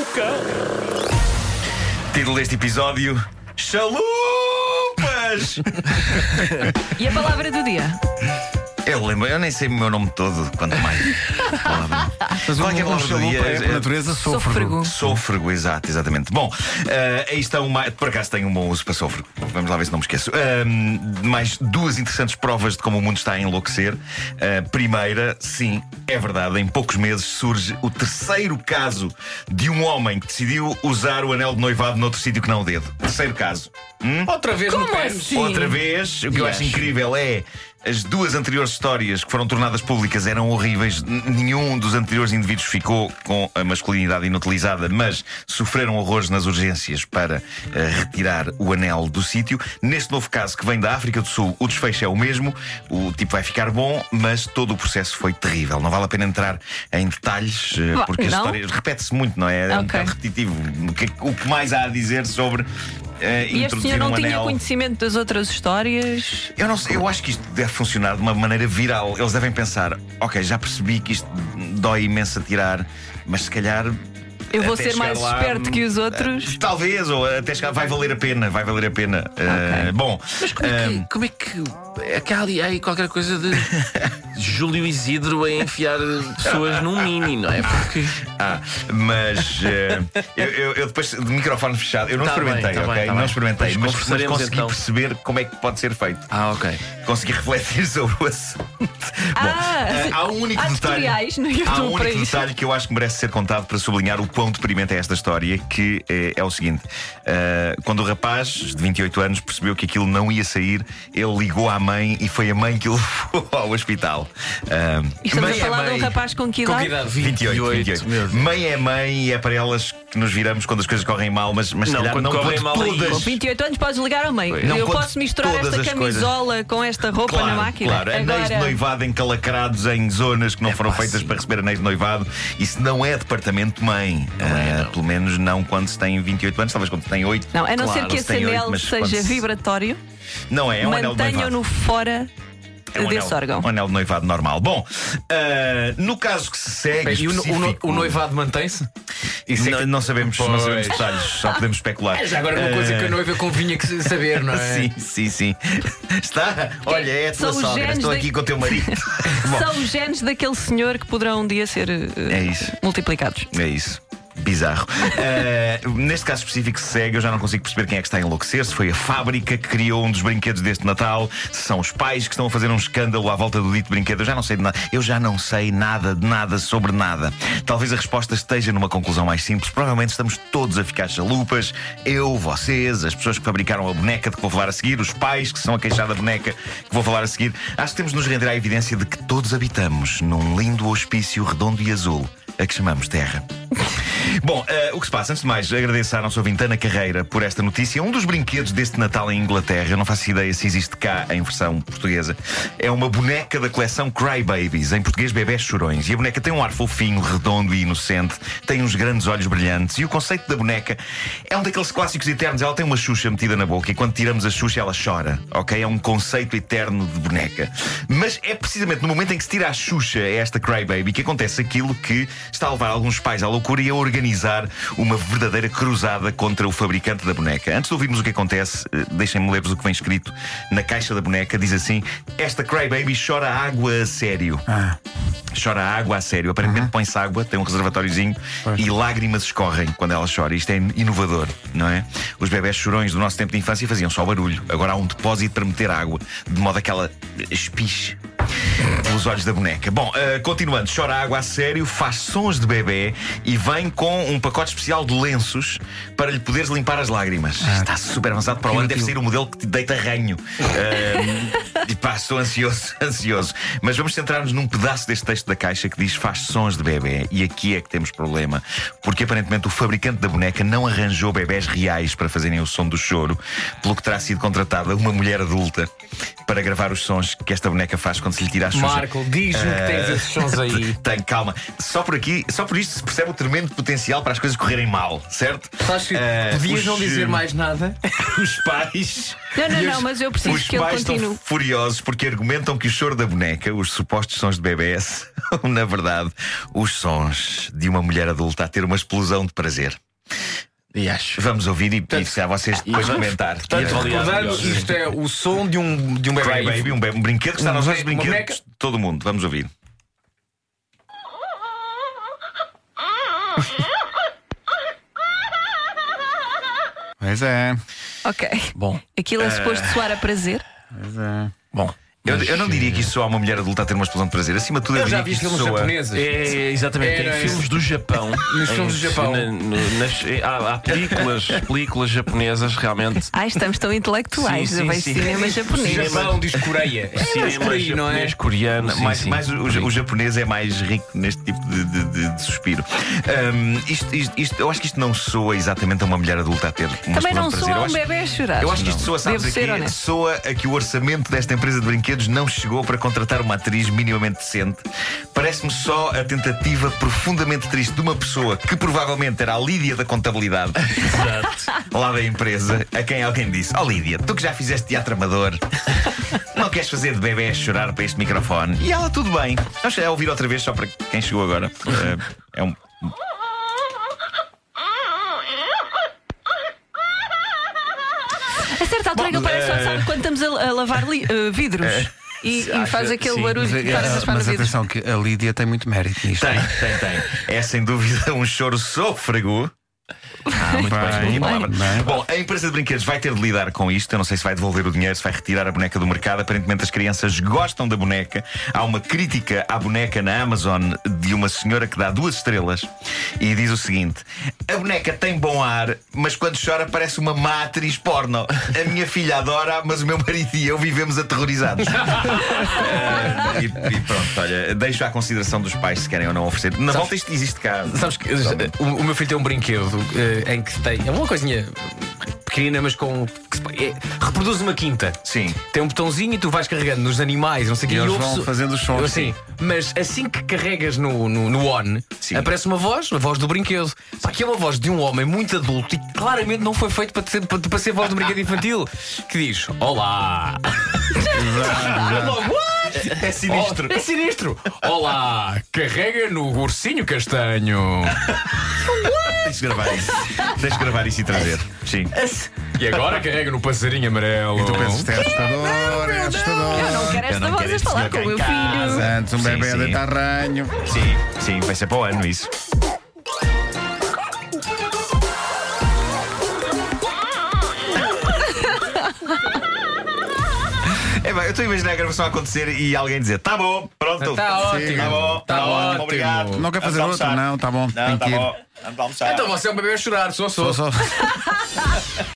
O cão. Título deste episódio: Chalupas! E a palavra do dia? Eu lembro, eu nem sei o meu nome todo, quanto mais. Palavra. Mas Qual é é um, um palavra do dia? é, por natureza, sôfrego. Sôfrego. Exato, exatamente. Bom, eh, aí estão mais. Por acaso tenho um bom uso para sôfrego. Vamos lá ver se não me esqueço. Ahm, mais duas interessantes provas de como o mundo está a enlouquecer. Ah, primeira, sim, é verdade, em poucos meses surge o terceiro caso de um homem que decidiu usar o anel de noivado noutro sítio que não o dedo. Terceiro caso. Hum? Outra vez no Como pênis. assim? Outra vez, o que eu Yes. acho incrível é. As duas anteriores histórias que foram tornadas públicas eram horríveis. Nenhum dos anteriores indivíduos ficou com a masculinidade inutilizada, mas sofreram horrores nas urgências para eh, retirar o anel do sítio. Neste novo caso, que vem da África do Sul, o desfecho é o mesmo. O tipo vai ficar bom, mas todo o processo foi terrível. Não vale a pena entrar em detalhes, Vá, porque a não? história repete-se muito, não é? É um Ok. bocado repetitivo. Que, o que mais há a dizer sobre. Eh, E este senhor não um tinha anel. conhecimento das outras histórias? Eu não sei, eu acho que isto deve funcionar de uma maneira viral. Eles devem pensar, ok, já percebi que isto dói imenso a tirar, mas se calhar. Eu vou até ser mais lá, esperto que os outros? Talvez, ou até chegar, vai valer a pena, vai valer a pena. Uh, bom, Mas como é, que, como é que. É que há ali aí qualquer coisa de Júlio Isidro a enfiar pessoas num mini, não é? Porque. ah, mas eh, eu, eu- eu depois de microfone fechado, eu não Tá bem, experimentei, tá bem, ok? tá não bem. experimentei, mas, mas consegui então. perceber como é que pode ser feito. Ah, ok. Consegui refletir sobre o assunto. Ah, eh, há um único há detalhe. Há um único isso. detalhe que eu acho que merece ser contado para sublinhar o quão deprimente é esta história, que é, é o seguinte: eh, quando o rapaz de 28 anos percebeu que aquilo não ia sair, ele ligou à mãe e foi a mãe que o levou ao hospital. E estamos mãe a falar é de um mãe. rapaz com que Com idade? que idade? 28, 28, 28. meu Deus. Mãe é mãe e é para elas que nos viramos quando as coisas correm mal, mas, mas se Não, calhar quando não correm mal aí- todas. Com 28 anos podes ligar ao meio. Não Eu posso misturar esta coisas. camisola com esta roupa Claro, na máquina. claro. Anéis de noivado encalacrados em zonas que não foram pá, feitas para receber anéis de noivado. Isso não é departamento mãe. é, Ah. Pelo menos não quando se tem 28 anos, talvez quando se tem 8. Não, a não Claro, ser que se esse anel mas quando seja se- vibratório, Não é, é um anel de noivado. mantenham-no fora É um desse anel, órgão. um anel de noivado normal. Bom, ah, no caso que se segue. E o, no- o no- específico- o noivado mantém-se? Isso é Não, que- não sabemos, não sabemos Pois. detalhes, só podemos especular. É já agora uma coisa que a noiva convinha que saber, não é? Sim, sim, sim. Está? Olha, é a tua São sogra. Estou da- aqui com o teu marido. São os genes daquele senhor que poderão um dia ser eh, É isso. multiplicados. É isso. Bizarro. Eh, neste caso específico que se segue, eu já não consigo perceber quem é que está a enlouquecer. Se foi a fábrica que criou um dos brinquedos deste Natal, se são os pais que estão a fazer um escândalo à volta do dito brinquedo. Eu já não sei de nada. Eu já não sei nada de nada sobre nada. Talvez a resposta esteja numa conclusão mais simples. Provavelmente estamos todos a ficar chalupas. Eu, vocês, as pessoas que fabricaram a boneca de que vou falar a seguir, os pais que são a queixar da boneca que vou falar a seguir. Acho que temos de nos render à evidência de que todos habitamos num lindo hospício redondo e azul, a que chamamos Terra. Bom, eh, o que se passa? Antes de mais, agradeço à nossa ouvinte Ana Carreira por esta notícia. Um dos brinquedos deste Natal em Inglaterra, eu não faço ideia se existe cá em versão portuguesa, é uma boneca da coleção Cry Babies, em português Bebés Chorões. E a boneca tem um ar fofinho, redondo e inocente, tem uns grandes olhos brilhantes. E o conceito da boneca é um daqueles clássicos eternos. Ela tem uma Xuxa metida na boca e quando tiramos a Xuxa ela chora, ok? É um conceito eterno de boneca. Mas é precisamente no momento em que se tira a Xuxa esta Cry Baby que acontece aquilo que está a levar alguns pais à loucura e a organizar uma verdadeira cruzada contra o fabricante da boneca. Antes de ouvirmos o que acontece, eh, deixem-me ler-vos o que vem escrito na caixa da boneca. Diz assim: Esta Crybaby chora água a sério. Chora água a sério. Aparentemente põe-se água, tem um reservatóriozinho e lágrimas escorrem quando ela chora. Isto é inovador, não é? Os bebés chorões do nosso tempo de infância faziam só barulho. Agora há um depósito para meter água, de modo a que ela espiche pelos olhos da boneca. Bom, eh, continuando, chora água a sério, faz sons de bebê e vem com um pacote especial de lenços para lhe poderes limpar as lágrimas. Está super avançado para o ano, deve ser o modelo que te deita ranho. Eh, e pá, estou ansioso, ansioso. Mas vamos centrar-nos num pedaço deste texto da caixa que diz faz sons de bebê. E aqui é que temos problema, porque aparentemente o fabricante da boneca não arranjou bebés reais para fazerem o som do choro, pelo que terá sido contratada uma mulher adulta para gravar os sons que esta boneca faz quando se lhe tira a xuxa. Marco, diz-me que tens esses sons aí. Tem, calma. Só por aqui, só por isto se percebe o tremendo potencial para as coisas correrem mal, certo? Sabes que Eh, podias os, não dizer eh, mais nada? Os pais. Não, não, não, mas eu preciso Os que ele pais estão continue. Furiosos porque argumentam que o choro da boneca, os supostos sons de bebés, são, na verdade, os sons de uma mulher adulta a ter uma explosão de prazer. E acho. Vamos ouvir e, se há vocês depois e- comentar. portanto, Recordando, melhor. isto é o som de um, de um bebê. Cry Baby, um, be- um brinquedo que está nos boneca- brinquedos de todo mundo. Vamos ouvir. Pois é, Ok. Bom, Aquilo é suposto soar a prazer. pois é. Bom. Eu, eu não diria que isso soa a uma mulher adulta a ter uma explosão de prazer. Acima de tudo, eu, Eu já vi filmes soa. japoneses. É, exatamente, Era em filmes do Japão. Nos filmes do Japão. na- no- nas- eh, há, há películas, películas japonesas realmente. Ai, estamos tão intelectuais. Sim, sim, Vejo sim. cinema O japonês. Japão diz Coreia. É mais Cinema por aí, não é? japonês, coreano. sim, mais, sim. mais o, o japonês é mais rico neste tipo de, de- de- de suspiro. Ahm, isto, isto- isto- eu acho que isto não soa exatamente a uma mulher adulta a ter uma Também explosão não de prazer. soa Eu um acho- bebê a chorar. Eu acho que isto soa, sabes aqui, soa a que o orçamento desta empresa de brinquedos não chegou para contratar uma atriz minimamente decente. Parece-me só a tentativa profundamente triste de uma pessoa que provavelmente era a Lídia da contabilidade Exato. lá da empresa, a quem alguém disse: Ó Lídia, tu que já fizeste teatro amador, não queres fazer de bebê a chorar para este microfone? E ela, tudo bem. Vamos é ouvir outra vez, só para quem chegou agora. Eh, É um. A certa altura ele parece, sabe, quando estamos a, a lavar li- eh, vidros e, e acha- faz aquele sim, barulho Mas, que faz é, as para mas vidros. atenção, que a Lídia tem muito mérito nisto. Tem, tem, tem. É sem dúvida um choro sôfrego. Ah, muito bem, Bem, boa palavra. bem. Bom, a empresa de brinquedos vai ter de lidar com isto. Eu não sei se vai devolver o dinheiro, se vai retirar a boneca do mercado. Aparentemente as crianças gostam da boneca. Há uma crítica à boneca na Amazon de uma senhora que dá duas estrelas e diz o seguinte: A boneca tem bom ar, mas quando chora parece uma má atriz porno. A minha filha adora, mas o meu marido e eu vivemos aterrorizados. Ah, e, e pronto, olha, deixo à consideração dos pais se querem ou não oferecer. Na volta isto existe cá. Sabes que eh, o, o meu filho tem um brinquedo eh, em que tem. É uma coisinha pequenina, mas com. que é- reproduz uma quinta. Sim. Tem um botãozinho e tu vais carregando nos animais, não sei o E que. eles vão fazendo os sons. Assim, mas assim que carregas no, no, no on, Sim. aparece uma voz, a voz do brinquedo. Só que é uma voz de um homem muito adulto e claramente não foi feito para ser, para, para ser voz um brinquedo infantil. Que diz: Olá! Logo? É sinistro. Oh, é sinistro! Olá! Carrega no ursinho castanho. Deixa gravar isso. Deixa gravar isso e trazer. Sim. E agora carrega no passarinho amarelo. E tu pensas, isto é assustador, é assustador. Eu não quero esta não voz a este falar com o meu filho. Antes um Sim, bebê a deitar ranho. Sim, sim, vai ser para o ano isso. É bem, eu estou a imaginar a gravação a acontecer e alguém dizer: Tá bom, pronto. Tá ótimo. Tá bom, Tá ótimo. obrigado. Não quer fazer outro? Não, tá bom. Não, tem tá que ir. bom. Vamos almoçar. Então você é um bebê a chorar, sou, sou. Só- só-